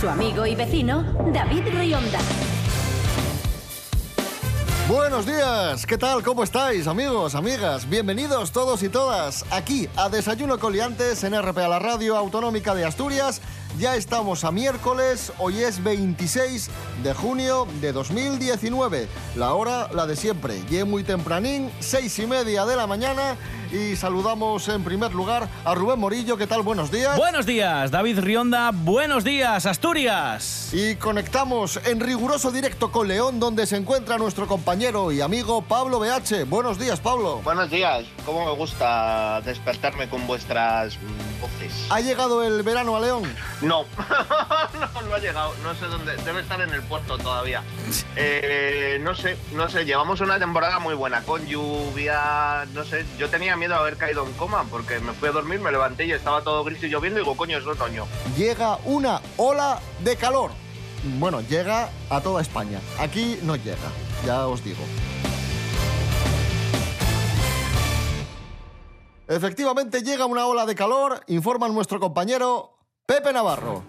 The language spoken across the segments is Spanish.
Su amigo y vecino, David Rionda. Buenos días, ¿qué tal? ¿Cómo estáis, amigos, amigas? Bienvenidos todos y todas aquí a Desayuno Coliantes en RPA, la radio autonómica de Asturias. Ya estamos a miércoles, hoy es 26 de junio de 2019. La hora, la de siempre, y muy tempranín, seis y media de la mañana. Y saludamos en primer lugar a Rubén Morillo. ¿Qué tal? Buenos días. Buenos días, David Rionda. Buenos días, Asturias. Y conectamos en riguroso directo con León, donde se encuentra nuestro compañero y amigo Pablo BH. Buenos días, Pablo. Buenos días. ¿Cómo me gusta despertarme con vuestras voces? ¿Ha llegado el verano a León? No, no, no ha llegado. No sé dónde. Debe estar en el puerto todavía. Eh, no sé, no sé. Llevamos una temporada muy buena, con lluvia. No sé. Yo tenía miedo de haber caído en coma porque me fui a dormir, me levanté y estaba todo gris y lloviendo y digo, coño, es otoño. Llega una ola de calor. Bueno, llega a toda España. Aquí no llega, ya os digo. Efectivamente llega una ola de calor, informa nuestro compañero Pepe Navarro.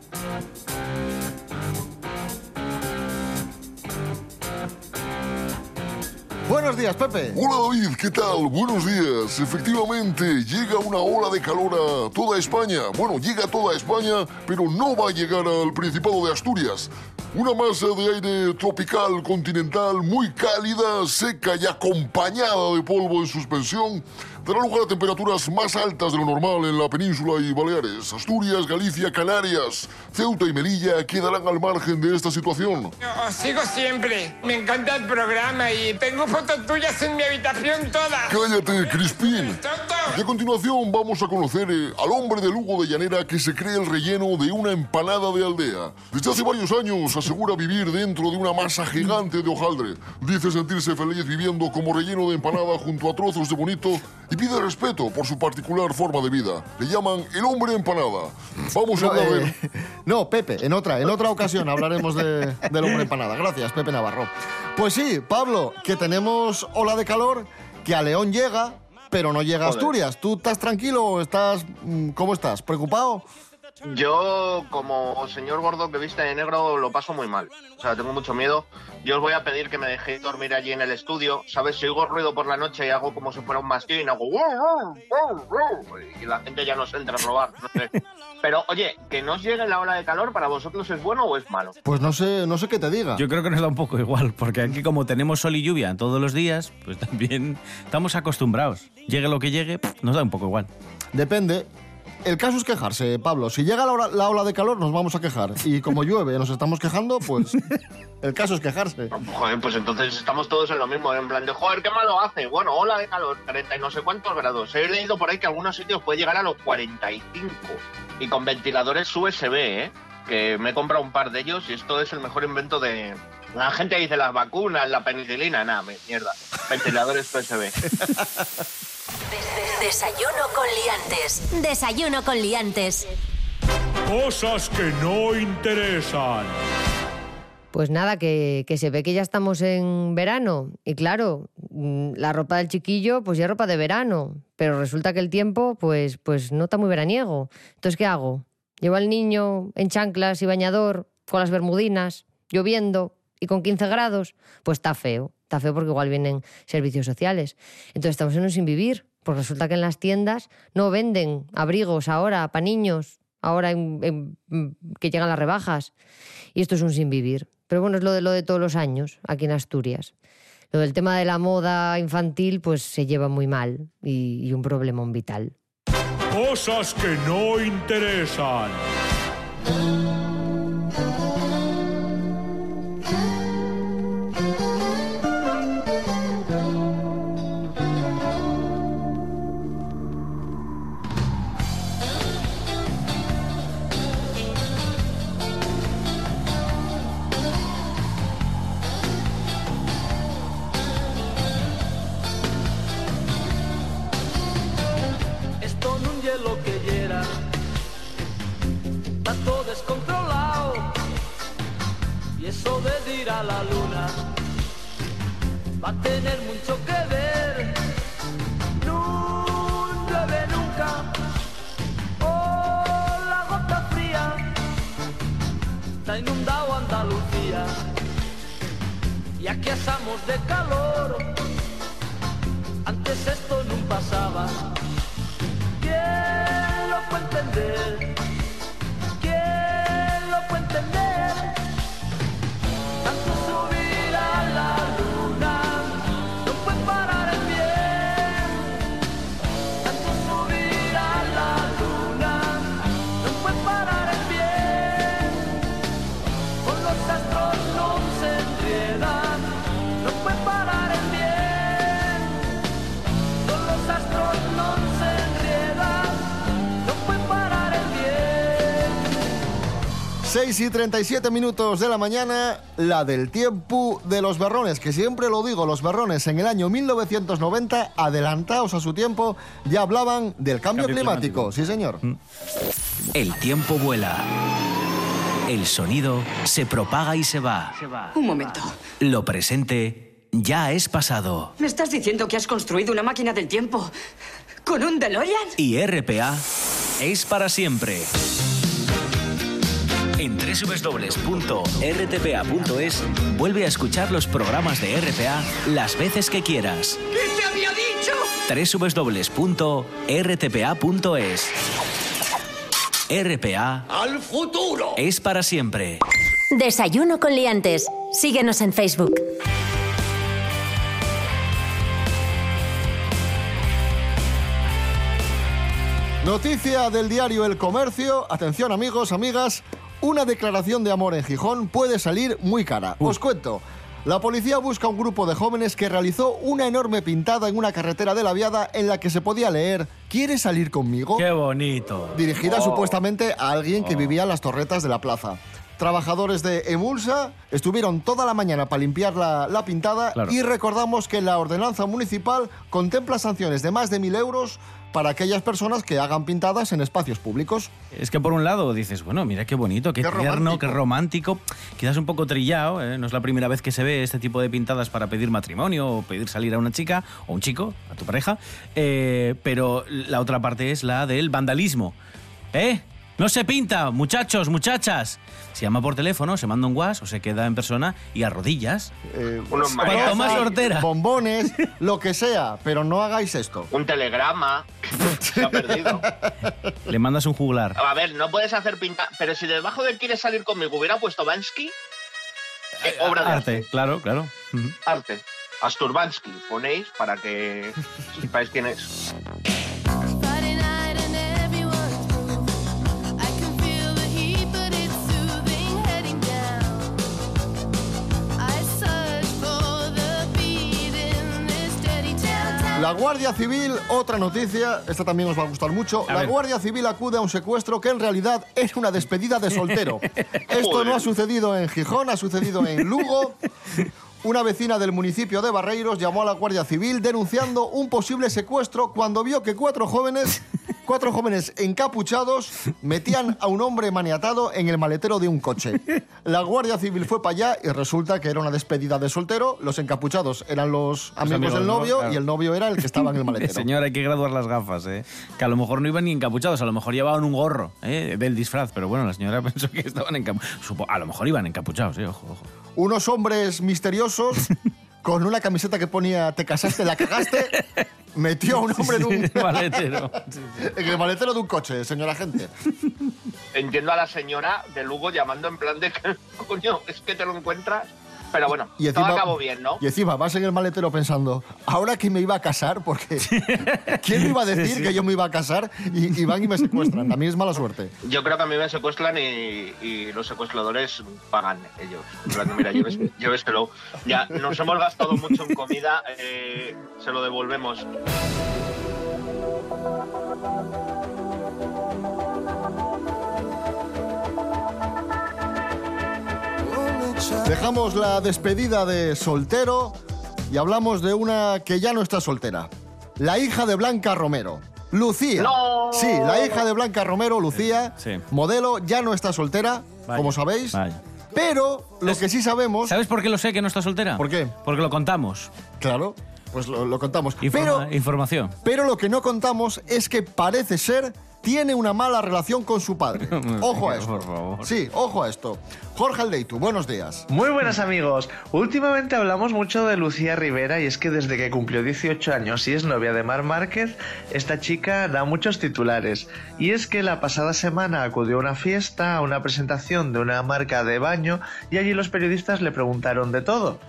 Buenos días, Pepe. Hola David, ¿qué tal? Buenos días. Efectivamente, llega una ola de calor a toda España. Bueno, llega a toda España, pero no va a llegar al Principado de Asturias. Una masa de aire tropical continental muy cálida, seca y acompañada de polvo en suspensión dará lugar a temperaturas más altas de lo normal en la península y Baleares. Asturias, Galicia, Canarias, Ceuta y Melilla quedarán al margen de esta situación. Os sigo siempre. Me encanta el programa y tengo fotos tuyas en mi habitación toda. Cállate, Crispín. Y a continuación vamos a conocer eh, al hombre de Lugo de Llanera que se cree el relleno de una empanada de aldea. Desde hace varios años asegura vivir dentro de una masa gigante de hojaldre. Dice sentirse feliz viviendo como relleno de empanada junto a trozos de bonito y pide respeto por su particular forma de vida. Le llaman el hombre empanada. Vamos a No, hablar de... eh, no, Pepe, en otra, en otra ocasión hablaremos de- del hombre empanada. Gracias, Pepe Navarro. Pues sí, Pablo, que tenemos ola de calor, que a León llega, pero no llega a. Asturias. ¿Tú estás tranquilo o estás... mm, ¿Cómo estás? ¿Preocupado? Yo, como señor gordo que viste de negro, lo paso muy mal. O sea, tengo mucho miedo. Yo os voy a pedir que me dejéis dormir allí en el estudio. ¿Sabes? Si oigo ruido por la noche y hago como si fuera un mastín, hago... Y la gente ya nos entra a robar. no sé. Pero, oye, que no os llegue la ola de calor, ¿para vosotros es bueno o es malo? Pues no sé, no sé qué te diga. Yo creo que nos da un poco igual, porque aquí como tenemos sol y lluvia todos los días, pues también estamos acostumbrados. Llegue lo que llegue, nos da un poco igual. Depende. El caso es quejarse, Pablo. Si llega la, hora- la ola de calor, nos vamos a quejar. Y como llueve, nos estamos quejando, pues el caso es quejarse. Joder, pues entonces estamos todos en lo mismo, en plan de, joder, qué malo hace. Bueno, ola de calor, 30 y no sé cuántos grados. He leído por ahí que algunos sitios puede llegar a los 45. Y con ventiladores USB, ¿eh? Que me he comprado un par de ellos y esto es el mejor invento de... La gente dice las vacunas, la penicilina, nada, mierda. Ventiladores USB. Desayuno con liantes. Desayuno con liantes. Cosas que no interesan. Pues nada, que, que se ve que ya estamos en verano. Y claro, mm, la ropa del chiquillo, pues ya es ropa de verano. Pero resulta que el tiempo, pues, pues no está muy veraniego. Entonces, ¿qué hago? Llevo al niño en chanclas y bañador, con las bermudinas, lloviendo y con 15 grados. Pues está feo. Está feo porque igual vienen servicios sociales. Entonces estamos en un sin vivir. Porque resulta que en las tiendas no venden abrigos ahora para niños, ahora en- que llegan las rebajas. Y esto es un sin vivir. Pero bueno, es lo de de todos los años aquí en Asturias. Lo del tema de la moda infantil, pues se lleva muy mal y, y un problemón vital. Cosas que no interesan. Eso de ir a la luna va a tener mucho que ver. No llueve nunca, oh la gota fría, está inundado Andalucía y aquí asamos de calor. Antes esto no pasaba. 6 y 37 minutos de la mañana, la del tiempo de los berrones, que siempre lo digo, los berrones en el año 1990, adelantados a su tiempo, ya hablaban del cambio, Cambio climático. climático. Sí, señor. El tiempo vuela. El sonido se propaga y se va. Un momento. Lo presente ya es pasado. ¿Me estás diciendo que has construido una máquina del tiempo con un DeLorean? Y RPA es para siempre. En www.rtpa.es vuelve a escuchar los programas de RPA las veces que quieras. ¿Qué te había dicho? www.rtpa.es RPA ¡Al futuro! es para siempre. Desayuno con liantes. Síguenos en Facebook. Noticia del diario El Comercio. Atención amigos, amigas. Una declaración de amor en Gijón puede salir muy cara. Os cuento. La policía busca un grupo de jóvenes que realizó una enorme pintada en una carretera de la Viada en la que se podía leer ¿Quieres salir conmigo? Qué bonito. dirigida Oh. supuestamente a alguien que vivía en las torretas de la plaza. Trabajadores de Emulsa estuvieron toda la mañana para limpiar la, la pintada Claro. y recordamos que la ordenanza municipal contempla sanciones de más de mil euros para aquellas personas que hagan pintadas en espacios públicos. Es que por un lado dices, bueno, mira qué bonito, qué, Qué tierno, romántico. qué romántico. Quizás un poco trillado, ¿eh? no es la primera vez que se ve este tipo de pintadas para pedir matrimonio o pedir salir a una chica o un chico, a tu pareja. Eh, pero la otra parte es la del vandalismo. ¿Eh? No se pinta, muchachos, muchachas. Se llama por teléfono, se manda un guas o se queda en persona y a rodillas. Eh, Unos Cuanto mariachis, más hortera. Bombones, lo que sea, pero no hagáis esto. Un telegrama. Se ha perdido. Le mandas un juglar. A ver, no puedes hacer pinta. Pero si debajo de quieres salir conmigo hubiera puesto Bansky, eh, obra de arte. Arte, claro, claro. Arte. Asturbansky, ponéis para que sepáis quién es. La Guardia Civil, otra noticia, esta también os va a gustar mucho. A la ver. Guardia Civil acude a un secuestro que en realidad es una despedida de soltero. Esto no ha sucedido en Gijón, ha sucedido en Lugo. Una vecina del municipio de Barreiros llamó a la Guardia Civil denunciando un posible secuestro cuando vio que cuatro jóvenes, cuatro jóvenes encapuchados metían a un hombre maniatado en el maletero de un coche. La Guardia Civil fue para allá y resulta que era una despedida de soltero. Los encapuchados eran los amigos, amigos, del ¿no? novio Claro. y el novio era el que estaba en el maletero. Señor, hay que graduar las gafas, ¿eh? Que a lo mejor no iban ni encapuchados, a lo mejor llevaban un gorro ¿eh? del disfraz, pero bueno, la señora pensó que estaban encapuchados. A lo mejor iban encapuchados, ¿eh? Ojo, ojo. unos hombres misteriosos con una camiseta que ponía te casaste, la cagaste, metió a un hombre en, un, maletero. en el maletero de un coche, señora gente. Entiendo a la señora de Lugo llamando en plan de que, coño, es que te lo encuentras. Pero bueno, Y todo encima, acabó bien, ¿no? y encima vas en el maletero pensando, ahora que me iba a casar, porque ¿quién me iba a decir Sí, sí. que yo me iba a casar? Y, y van y me secuestran. También es mala suerte. Yo creo que a mí me secuestran y, y los secuestradores pagan ellos. En plan, mira, lléves- lléveselo. Ya, nos hemos gastado mucho en comida, eh, se lo devolvemos. Dejamos la despedida de soltero y hablamos de una que ya no está soltera. La hija de Blanca Romero. Lucía. ¡No! Sí, la hija de Blanca Romero, Lucía, Sí. modelo, ya no está soltera, Vaya, como sabéis. vaya. Pero lo que sí sabemos... ¿Sabes por qué lo sé que no está soltera? ¿Por qué? Porque lo contamos. Claro, pues lo, lo contamos. Informa- Pero, información. pero lo que no contamos es que parece ser tiene una mala relación con su padre. Ojo a esto. Por favor. Sí, ojo a esto. Jorge Aldeitu, buenos días. Muy buenas amigos. Últimamente hablamos mucho de Lucía Rivera y es que desde que cumplió 18 años y es novia de Mar Márquez, esta chica da muchos titulares. Y es que la pasada semana acudió a una fiesta, a una presentación de una marca de baño y allí los periodistas le preguntaron de todo.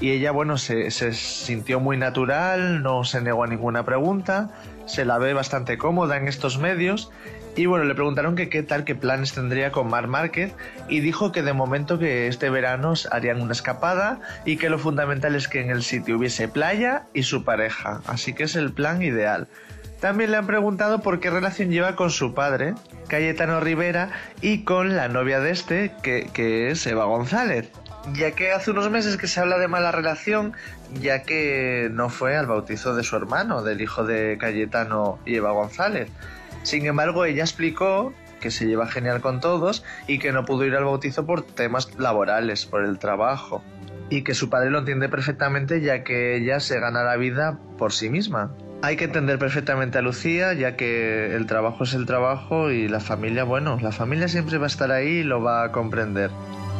Y ella, bueno, se, se sintió muy natural, no se negó a ninguna pregunta, se la ve bastante cómoda en estos medios y bueno, le preguntaron qué tal, qué planes tendría con Mar Márquez y dijo que de momento que este verano harían una escapada y que lo fundamental es que en el sitio hubiese playa y su pareja, así que es el plan ideal. También le han preguntado por qué relación lleva con su padre, Cayetano Rivera, y con la novia de este, que, que es Eva González. Ya que hace unos meses que se habla de mala relación, ya que no fue al bautizo de su hermano, del hijo de Cayetano y Eva González. Sin embargo, ella explicó que se lleva genial con todos y que no pudo ir al bautizo por temas laborales, por el trabajo. Y que su padre lo entiende perfectamente ya que ella se gana la vida por sí misma. Hay que entender perfectamente a Lucía ya que el trabajo es el trabajo y la familia, bueno, la familia siempre va a estar ahí y lo va a comprender.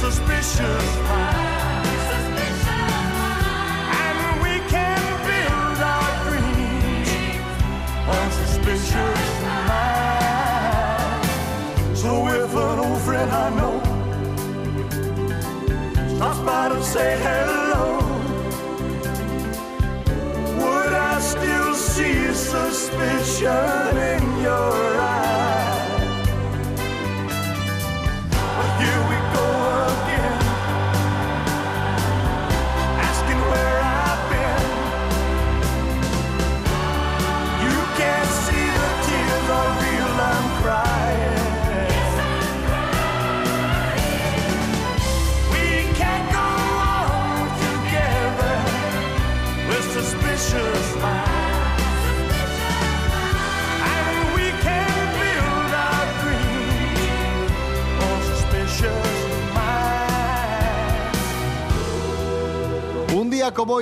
suspicious minds. And we can build our dreams on suspicious. So if an old friend I know stops by to say hello, suspicion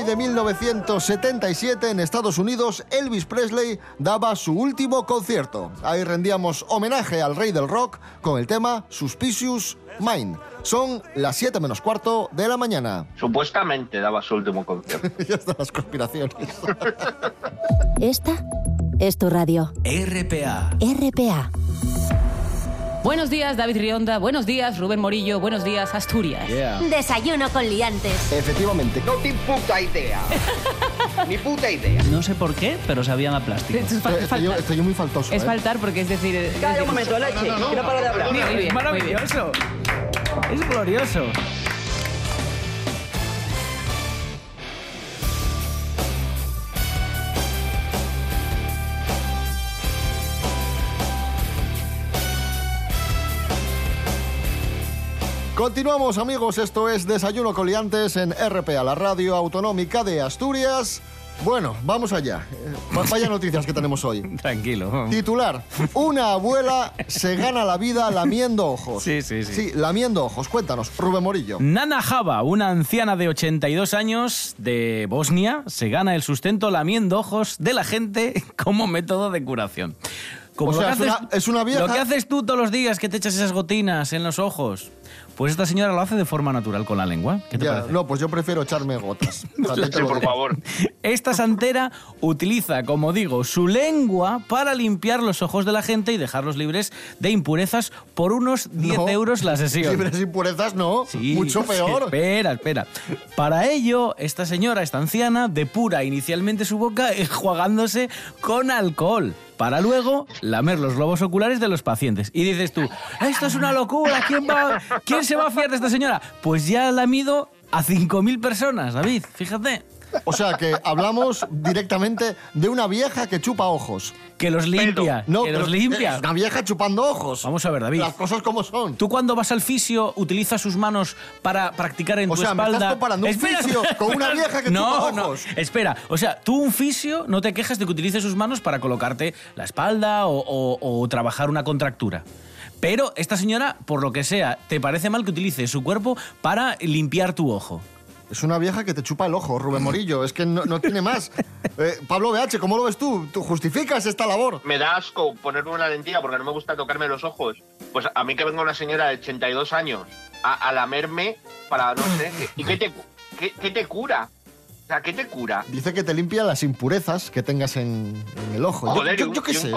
de 1977 en Estados Unidos, Elvis Presley daba su último concierto. Ahí rendíamos homenaje al rey del rock con el tema Suspicious Mind. Son las 7 menos cuarto de la mañana. Supuestamente daba su último concierto. ya están las conspiraciones. Esta es tu radio. RPA. RPA. Buenos días, David Rionda. Buenos días, Rubén Morillo. Buenos días, Asturias. Desayuno con liantes. Efectivamente. No te puta idea. Ni puta idea. No sé por qué, pero sabían a plástico. Esto es Estoy, yo, faltar. estoy yo muy faltoso. Es ¿eh? faltar porque es decir... es Calla decir- un momento, leche. que no para de hablar. Muy bien, muy bien. Maravilloso. Es glorioso. Continuamos amigos, esto es Desayuno Coliantes en RPA, la radio autonómica de Asturias. Bueno, vamos allá. Eh, Vaya noticias que tenemos hoy. Tranquilo. Titular, una abuela se gana la vida lamiendo ojos. Sí, sí, sí. Sí, lamiendo ojos. Cuéntanos, Rubén Morillo. Nana Java, una anciana de 82 años de Bosnia, se gana el sustento lamiendo ojos de la gente como método de curación. Como O lo sea, que es haces- una- es una vieja- Lo que haces tú todos los días que te echas esas gotinas en los ojos. Pues esta señora lo hace de forma natural con la lengua. ¿Qué te Ya, parece? no, pues yo prefiero echarme gotas. Te lo digo. Esta santera utiliza, como digo, su lengua para limpiar los ojos de la gente y dejarlos libres de impurezas por unos 10 No. euros la sesión. Libres impurezas, no. Mucho peor. Espera, espera. Para ello, esta señora, esta anciana, depura inicialmente su boca enjuagándose con alcohol. Para luego lamer los globos oculares de los pacientes. Y dices tú, esto es una locura, ¿quién, va, ¿quién se va a fiar de esta señora? Pues ya la mido a 5.000 personas, David, fíjate. O sea que hablamos directamente de una vieja que chupa ojos. Que los limpia, No, que los limpia. Es una vieja chupando ojos. Vamos a ver, David. Las cosas como son. Tú cuando vas al fisio utilizas sus manos para practicar en O tu sea, me espalda. estás comparando un fisio con una vieja que no, chupa no. ojos. Espera, o sea, tú un fisio no te quejas de que utilice sus manos para colocarte la espalda o, o- o trabajar una contractura. Pero esta señora, por lo que sea, te parece mal que utilice su cuerpo para limpiar tu ojo. Es una vieja que te chupa el ojo, Rubén Morillo. Es que no, no tiene más. Eh, Pablo BH, ¿cómo lo ves tú? ¿Tú justificas esta labor? Me da asco ponerme una lentilla porque no me gusta tocarme los ojos. Pues a mí que venga una señora de 82 años a, a lamerme para, no sé, ¿y qué te, qué, qué te cura? O sea, ¿qué te cura? Dice que te limpia las impurezas que tengas en, en el ojo. Yo- Joder, yo, qué un sé.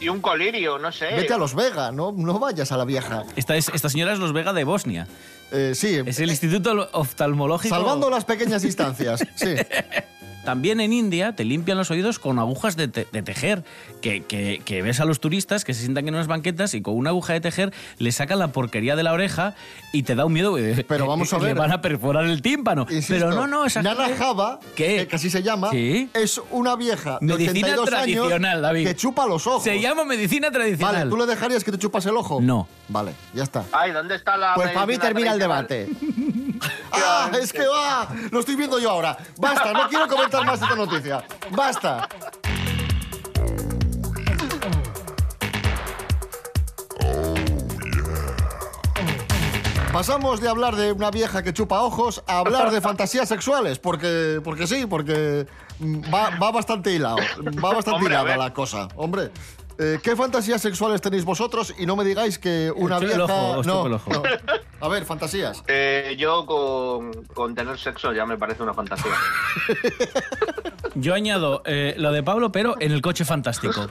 Y un colirio, no sé. Vete a Los Vega, no, no vayas a la vieja. Esta, es, esta señora es Los Vega de Bosnia. Eh, sí. Es el Instituto Oftalmológico. Salvando las pequeñas distancias, sí. También en India te limpian los oídos con agujas de, te- de tejer, que, que- que ves a los turistas que se sientan en unas banquetas y con una aguja de tejer le sacan la porquería de la oreja y te da un miedo. eh, Pero vamos a Le ver. van a perforar el tímpano. Insisto, Pero no, no, esa Nana Java, que casi se llama, Sí. es una vieja de Medicina 82 tradicional, años David. que chupa los ojos. Se llama medicina tradicional. Vale, ¿tú le dejarías que te chupas el ojo? No. Vale, ya está. Ay, ¿dónde está la Pues para mí termina el debate. Es que va. Lo estoy viendo yo ahora. Basta, no quiero comentar más esta noticia. Basta. Pasamos de hablar de una vieja que chupa ojos a hablar de fantasías sexuales, porque, porque sí, porque va, va bastante hilado, va bastante Hombre, hilada la cosa. Hombre, eh, ¿qué fantasías sexuales tenéis vosotros? Y no me digáis que una el vieja... ojo, os no, el ojo. no. A ver, fantasías. Eh, yo con, con tener sexo ya me parece una fantasía. Yo añado eh, lo de Pablo, pero en el coche fantástico.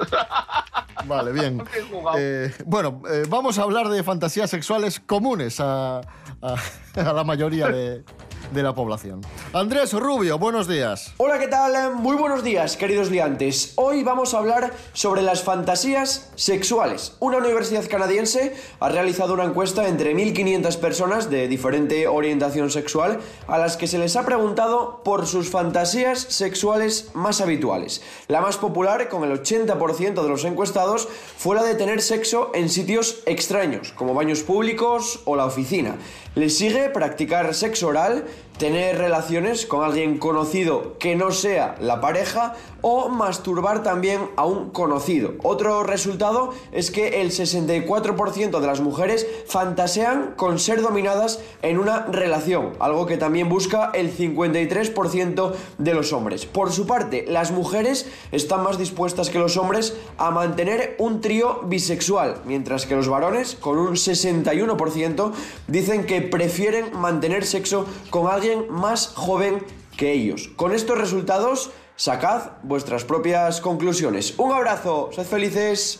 Vale, bien. Eh, bueno, eh, vamos a hablar de fantasías sexuales comunes a, a- a la mayoría de, de la población. Andrés Rubio, buenos días. Hola, ¿qué tal? Muy buenos días, queridos liantes. Hoy vamos a hablar sobre las fantasías sexuales. Una universidad canadiense ha realizado una encuesta entre 1.500 personas de diferente orientación sexual a las que se les ha preguntado por sus fantasías sexuales más habituales. La más popular, con el 80% de los encuestados, fue la de tener sexo en sitios extraños, como baños públicos o la oficina. Le sigue practicar sexo oral, tener relaciones con alguien conocido que no sea la pareja o masturbar también a un conocido. Otro resultado es que el 64% de las mujeres fantasean con ser dominadas en una relación, algo que también busca el 53% de los hombres. Por su parte, las mujeres están más dispuestas que los hombres a mantener un trío bisexual, mientras que los varones, con un 61%, dicen que prefieren mantener sexo con alguien más joven que ellos. Con estos resultados, sacad vuestras propias conclusiones. Un abrazo, sed felices.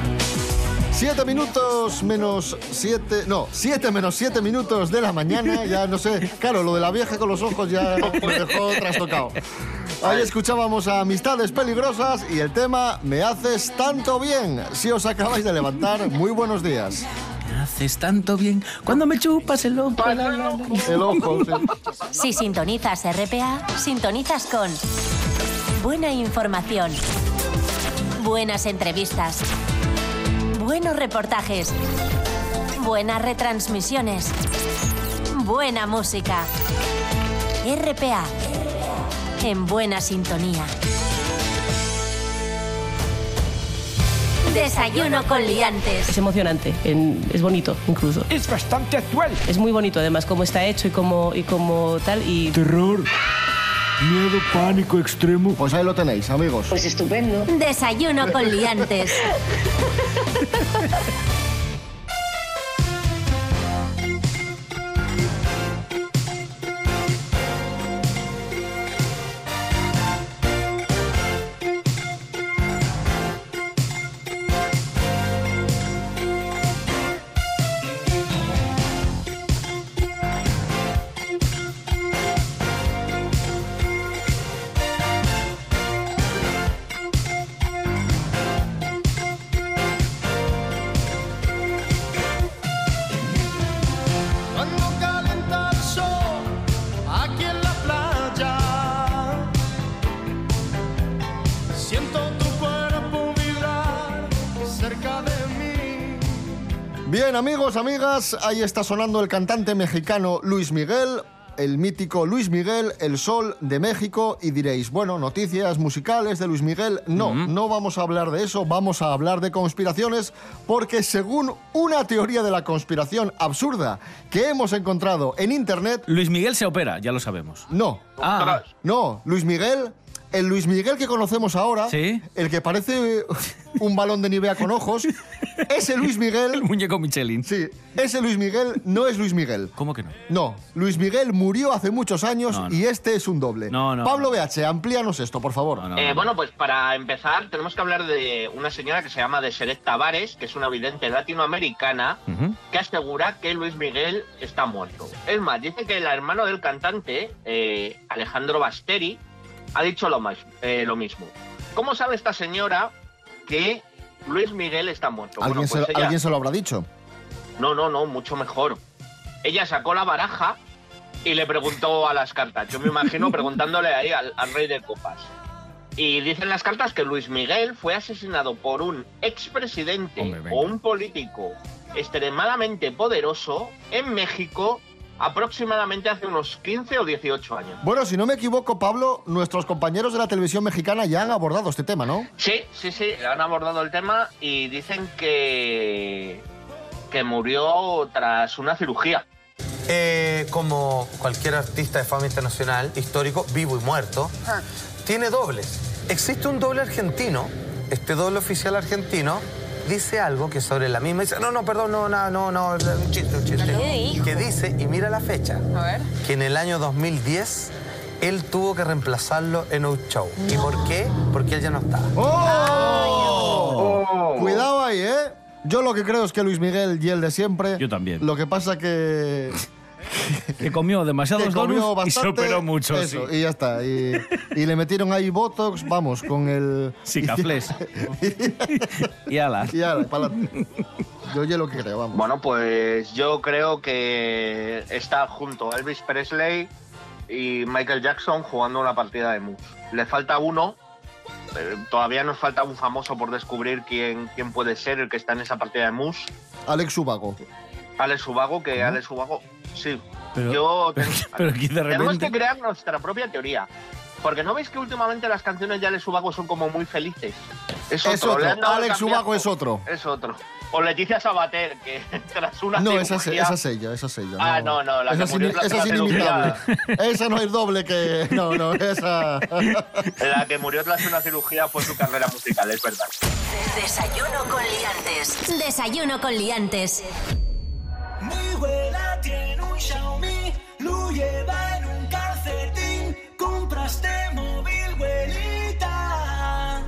Siete minutos menos siete, no, siete menos siete minutos de la mañana, ya no sé, claro, lo de la vieja con los ojos ya me dejó trastocado. Ahí escuchábamos a Amistades Peligrosas y el tema Me haces tanto bien. Si os acabáis de levantar, muy buenos días. Me haces tanto bien cuando me chupas el ojo. El sí. Si sintonizas RPA, sintonizas con buena información, buenas entrevistas, buenos reportajes, buenas retransmisiones, buena música. RPA, en buena sintonía. Desayuno con liantes. Es emocionante, en- es bonito incluso. Es bastante actual. Es muy bonito además cómo está hecho y cómo, y cómo tal. Y Terror, miedo, pánico extremo. Pues ahí lo tenéis, amigos. Pues estupendo. Desayuno con liantes. Bien, amigos, amigas, ahí está sonando el cantante mexicano Luis Miguel, el mítico Luis Miguel, el sol de México, y diréis, bueno, noticias musicales de Luis Miguel. No, no vamos a hablar de eso, vamos a hablar de conspiraciones, porque según una teoría de la conspiración absurda que hemos encontrado en Internet... Luis Miguel se opera, ya lo sabemos. No. Ah. No, Luis Miguel, el Luis Miguel que conocemos ahora, el que parece un balón de Nivea con ojos, ese Luis Miguel... El muñeco Michelin. Sí, ese Luis Miguel no es Luis Miguel. ¿Cómo que no? No, Luis Miguel murió hace muchos años No, no. y este es un doble. No, no, Pablo BH, amplíanos esto, por favor. Eh, bueno, pues para empezar tenemos que hablar de una señora que se llama Deseret Tavares, que es una vidente latinoamericana, que asegura que Luis Miguel está muerto. Es más, dice que el hermano del cantante, eh, Alejandro Basteri, ha dicho lo, más, eh, lo mismo. ¿Cómo sabe esta señora que Luis Miguel está muerto? ¿Alguien, Bueno, pues se, ella- alguien se lo habrá dicho. No, no, no, mucho mejor. Ella sacó la baraja y le preguntó a las cartas. Yo me imagino preguntándole ahí al, al rey de copas. Y dicen las cartas que Luis Miguel fue asesinado por un expresidente o un político extremadamente poderoso en México aproximadamente hace unos 15 o 18 años. Bueno, si no me equivoco, Pablo, nuestros compañeros de la televisión mexicana ya han abordado este tema, ¿no? Sí, sí, sí, han abordado el tema y dicen que, que murió tras una cirugía. Eh, como cualquier artista de fama internacional, histórico, vivo y muerto, tiene dobles. Existe un doble argentino, este doble oficial argentino dice algo que sobre la misma dice, no, no, perdón, no, no, no, no, un chiste, un chiste. Que dice, y mira la fecha, A ver. que en el año 2010 él tuvo que reemplazarlo en un show. ¿Y por qué? Porque él ya no estaba. ¡Oh! Cuidado ahí, ¿eh? Yo lo que creo es que Luis Miguel y el de siempre. Yo también. Lo que pasa que. Que comió demasiados que comió donuts y se operó mucho. Eso, sí. y ya está. Y, y le metieron ahí Botox, vamos, con el... Cicaflex. y ala. Y ala, pa'lante. Yo oye lo que creo, vamos. Bueno, pues yo creo que está junto Elvis Presley y Michael Jackson jugando una partida de mus. Le falta uno. Todavía nos falta un famoso por descubrir quién, quién puede ser el que está en esa partida de mus. Alex Ubago. Alex Ubago, que Alex Ubago, sí. Pero- yo pero- pero aquí de tenemos repente- que crear nuestra propia teoría. Porque no veis que últimamente las canciones de Alex Ubago son como muy felices. Es otro. Es otro. Alex. Ubago es otro. Es otro. O Leticia Sabater, que tras una No, esa es, cirugía- esa es ella, esa es ella. Ah, no, no, la esa que es, murió esa es cirugía. inimitable. esa no es doble que... No, no, esa... La que murió tras una cirugía fue su carrera musical, es verdad. Desayuno con liantes. Desayuno con liantes. Mi abuela tiene un Xiaomi, lo lleva en un calcetín. Compraste móvil, abuelita.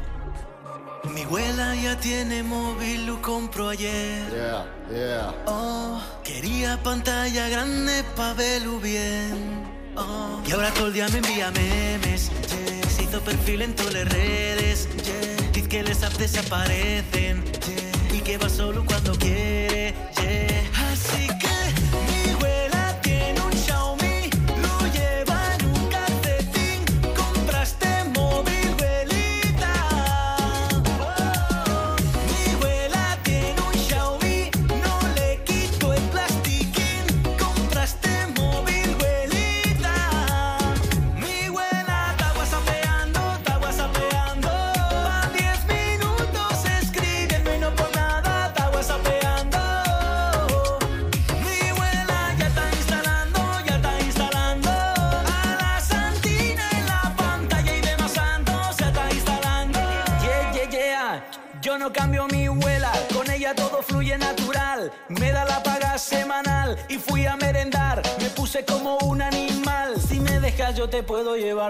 Mi abuela ya tiene móvil, lo compró ayer. Yeah, yeah. Oh, quería pantalla grande pa' verlo bien. Oh, y ahora todo el día me envía memes. yeah. Se hizo perfil en todas las redes. yeah. Dice que les apps desaparecen. yeah. Y que va solo cuando quiere.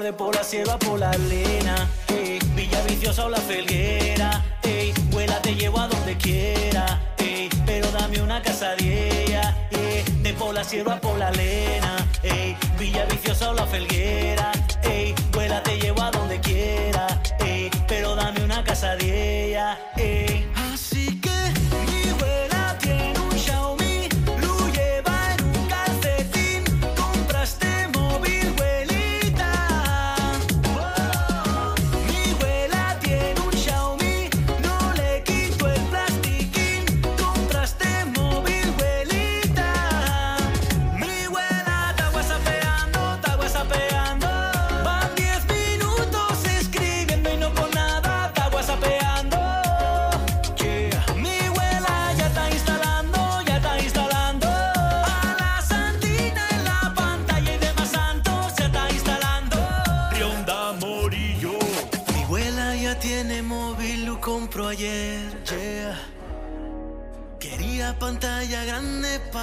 De por la sierra por la lena. Ey, Villa Viciosa o la Felguera. Ey, vuela, te llevo a donde quiera. Ey, pero dame una casa de ella. ey, de por la sierra por la lena. Ey, Villa Viciosa o la Felguera.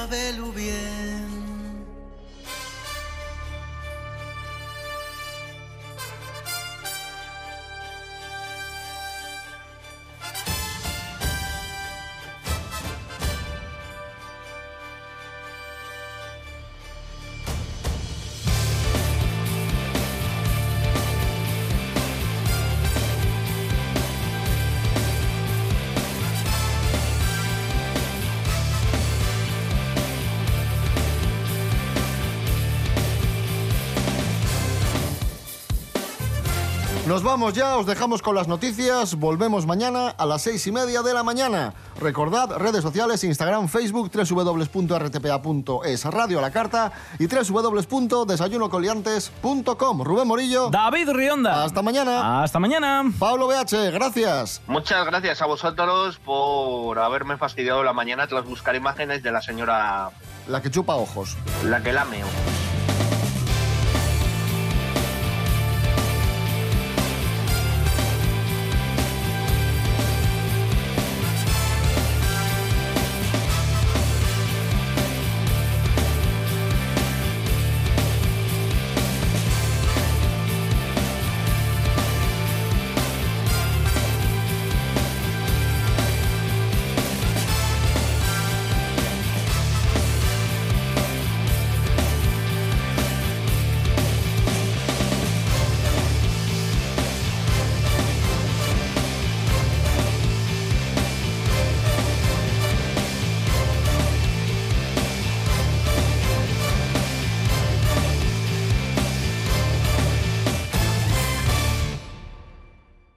Grande Nos vamos ya, os dejamos con las noticias. Volvemos mañana a las seis y media de la mañana. Recordad, redes sociales, Instagram, Facebook, www.rtpa.es, Radio a la Carta y www.desayunocoliantes.com. Rubén Morillo. David Rionda. Hasta mañana. Hasta mañana. Pablo BH, gracias. Muchas gracias a vosotros por haberme fastidiado la mañana tras buscar imágenes de la señora La que chupa ojos. la que lameo.